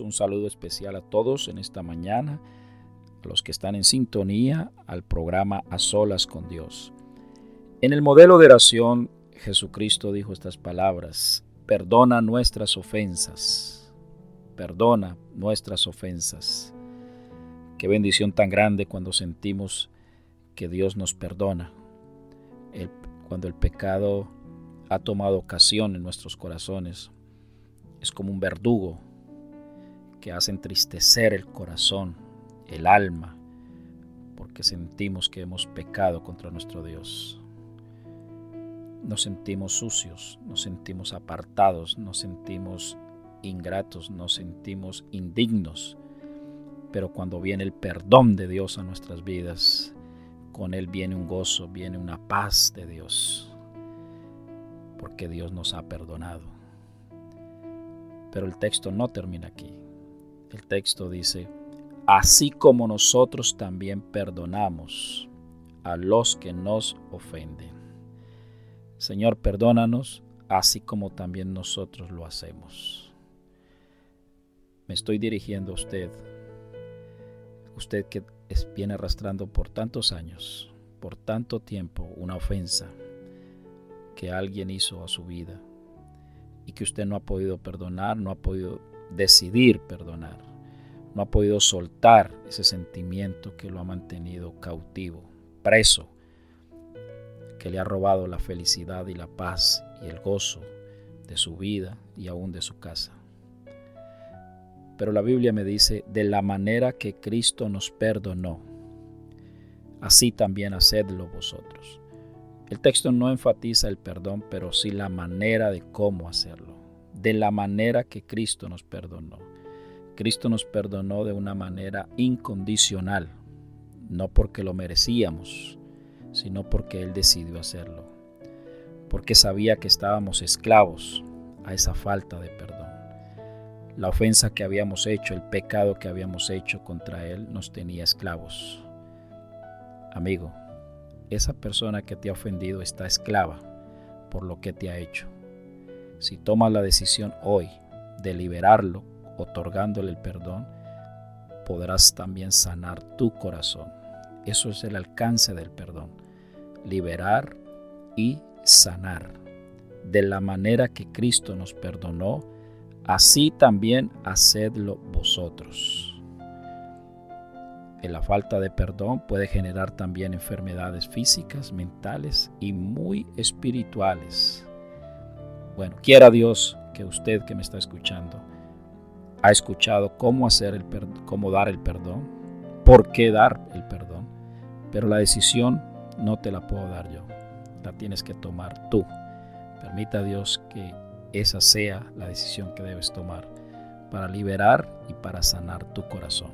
Un saludo especial a todos en esta mañana, a los que están en sintonía al programa A Solas con Dios. En el modelo de oración, Jesucristo dijo estas palabras, perdona nuestras ofensas, perdona nuestras ofensas. Qué bendición tan grande cuando sentimos que Dios nos perdona, cuando el pecado ha tomado ocasión en nuestros corazones. Es como un verdugo que hace entristecer el corazón, el alma, porque sentimos que hemos pecado contra nuestro Dios. Nos sentimos sucios, nos sentimos apartados, nos sentimos ingratos, nos sentimos indignos. Pero cuando viene el perdón de Dios a nuestras vidas, con Él viene un gozo, viene una paz de Dios, porque Dios nos ha perdonado. Pero el texto no termina aquí. El texto dice, así como nosotros también perdonamos a los que nos ofenden. Señor, perdónanos, así como también nosotros lo hacemos. Me estoy dirigiendo a usted, usted que viene arrastrando por tantos años, por tanto tiempo, una ofensa que alguien hizo a su vida y que usted no ha podido perdonar, no ha podido decidir perdonar. No ha podido soltar ese sentimiento que lo ha mantenido cautivo, preso, que le ha robado la felicidad y la paz y el gozo de su vida y aún de su casa. Pero la Biblia me dice, de la manera que Cristo nos perdonó, así también hacedlo vosotros. El texto no enfatiza el perdón, pero sí la manera de cómo hacerlo de la manera que Cristo nos perdonó. Cristo nos perdonó de una manera incondicional, no porque lo merecíamos, sino porque Él decidió hacerlo, porque sabía que estábamos esclavos a esa falta de perdón. La ofensa que habíamos hecho, el pecado que habíamos hecho contra Él nos tenía esclavos. Amigo, esa persona que te ha ofendido está esclava por lo que te ha hecho. Si tomas la decisión hoy de liberarlo, otorgándole el perdón, podrás también sanar tu corazón. Eso es el alcance del perdón. Liberar y sanar. De la manera que Cristo nos perdonó, así también hacedlo vosotros. la falta de perdón puede generar también enfermedades físicas, mentales y muy espirituales. Bueno, quiera Dios que usted que me está escuchando ha escuchado cómo hacer el cómo dar el perdón, por qué dar el perdón, pero la decisión no te la puedo dar yo, la tienes que tomar tú. Permita Dios que esa sea la decisión que debes tomar para liberar y para sanar tu corazón.